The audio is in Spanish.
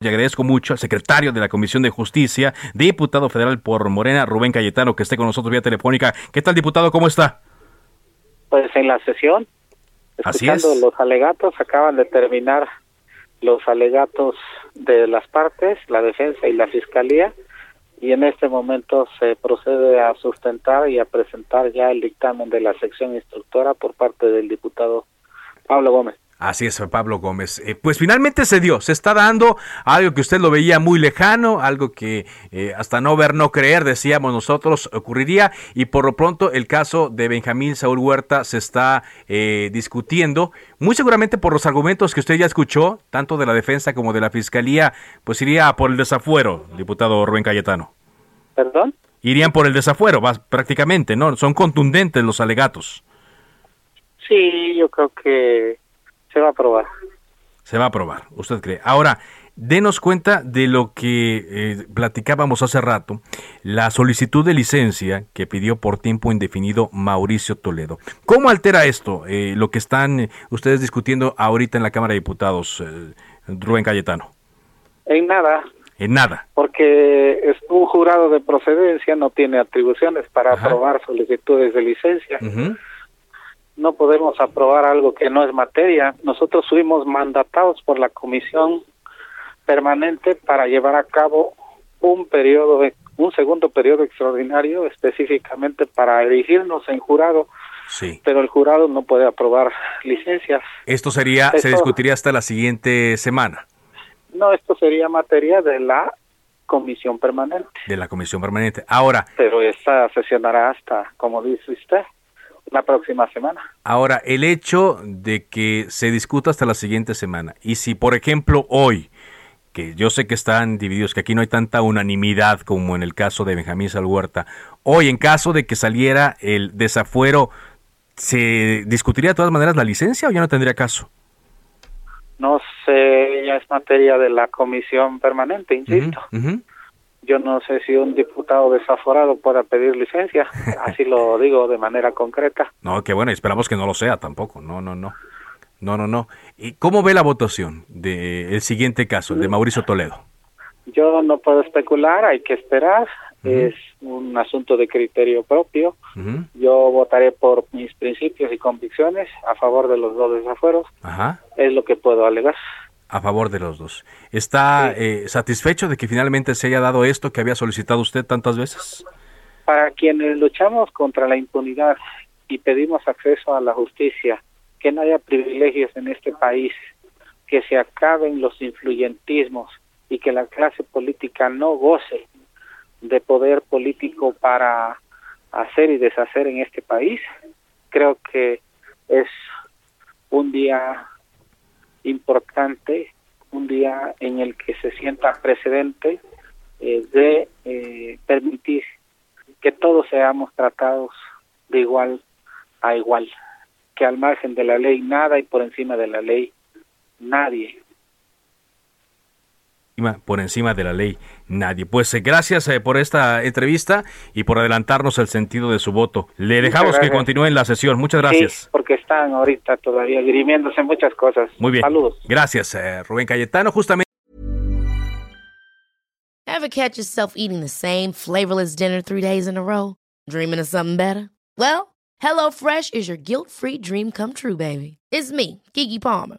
Y agradezco mucho al secretario de la Comisión de Justicia, diputado federal por Morena, Rubén Cayetano, que esté con nosotros vía telefónica. ¿Qué tal, diputado? ¿Cómo está? Pues en la sesión, Así escuchando es. los alegatos, acaban de terminar los alegatos de las partes, la defensa y la fiscalía, y en este momento se procede a sustentar y a presentar ya el dictamen de la sección instructora por parte del diputado Pablo Gómez. Así es, Pablo Gómez. Eh, pues finalmente se dio, se está dando algo que usted lo veía muy lejano, algo que eh, hasta no ver, no creer, decíamos nosotros, ocurriría. Y por lo pronto el caso de Benjamín Saúl Huerta se está eh, discutiendo, muy seguramente por los argumentos que usted ya escuchó, tanto de la defensa como de la fiscalía, pues iría por el desafuero, diputado Rubén Cayetano. ¿Perdón? Irían por el desafuero, prácticamente, ¿no? Son contundentes los alegatos. Sí, yo creo que se va a aprobar. Se va a aprobar, usted cree. Ahora, denos cuenta de lo que eh, platicábamos hace rato, la solicitud de licencia que pidió por tiempo indefinido Mauricio Toledo. ¿Cómo altera esto eh, lo que están eh, ustedes discutiendo ahorita en la Cámara de Diputados, eh, Rubén Cayetano? En nada, En nada. porque es un jurado de procedencia no tiene atribuciones para Ajá. aprobar solicitudes de licencia. Ujú. No podemos aprobar algo que no es materia. Nosotros fuimos mandatados por la comisión permanente para llevar a cabo un periodo, un segundo periodo extraordinario específicamente para elegirnos en jurado, Sí. pero el jurado no puede aprobar licencias. Esto sería, se discutiría hasta la siguiente semana No, esto sería materia de la comisión permanente, de la Comisión Permanente. Ahora, pero esta sesionará hasta, como dice usted, la próxima semana. Ahora, el hecho de que se discuta hasta la siguiente semana, y si por ejemplo hoy, que yo sé que están divididos, que aquí no hay tanta unanimidad como en el caso de Benjamín Salhuerta, hoy en caso de que saliera el desafuero, ¿se discutiría de todas maneras la licencia o ya no tendría caso? No sé, ya es materia de la comisión permanente, insisto. Yo no sé si un diputado desaforado pueda pedir licencia, así lo digo de manera concreta. No, que bueno, esperamos que no lo sea tampoco, no, no, no. No, no, no. ¿Y cómo ve la votación del siguiente caso, el de Mauricio Toledo? Yo no puedo especular, hay que esperar, es un asunto de criterio propio. Yo votaré por mis principios y convicciones a favor de los dos desafueros, Ajá. es lo que puedo alegar. A favor de los dos. ¿Está Sí. eh, satisfecho de que finalmente se haya dado esto que había solicitado usted tantas veces? Para quienes luchamos contra la impunidad y pedimos acceso a la justicia, que no haya privilegios en este país, que se acaben los influyentismos y que la clase política no goce de poder político para hacer y deshacer en este país, creo que es un día importante, un día en el que se sienta precedente eh, de eh, permitir que todos seamos tratados de igual a igual, que al margen de la ley nada y por encima de la ley nadie. Encima- Por encima de la ley, nadie. Pues eh, gracias eh, por esta entrevista y por adelantarnos el sentido de su voto. Le dejamos que gracias. continúe en la sesión. Muchas Sí, gracias. porque están ahorita todavía dirimiéndose muchas cosas. Muy bien. Saludos. Gracias, eh, Rubén Cayetano. Justamente. Ever catch yourself eating the same flavorless dinner three days in a row? Dreaming of something better? Well, HelloFresh is your guilt-free dream come true, baby. It's me, Kiki Palmer.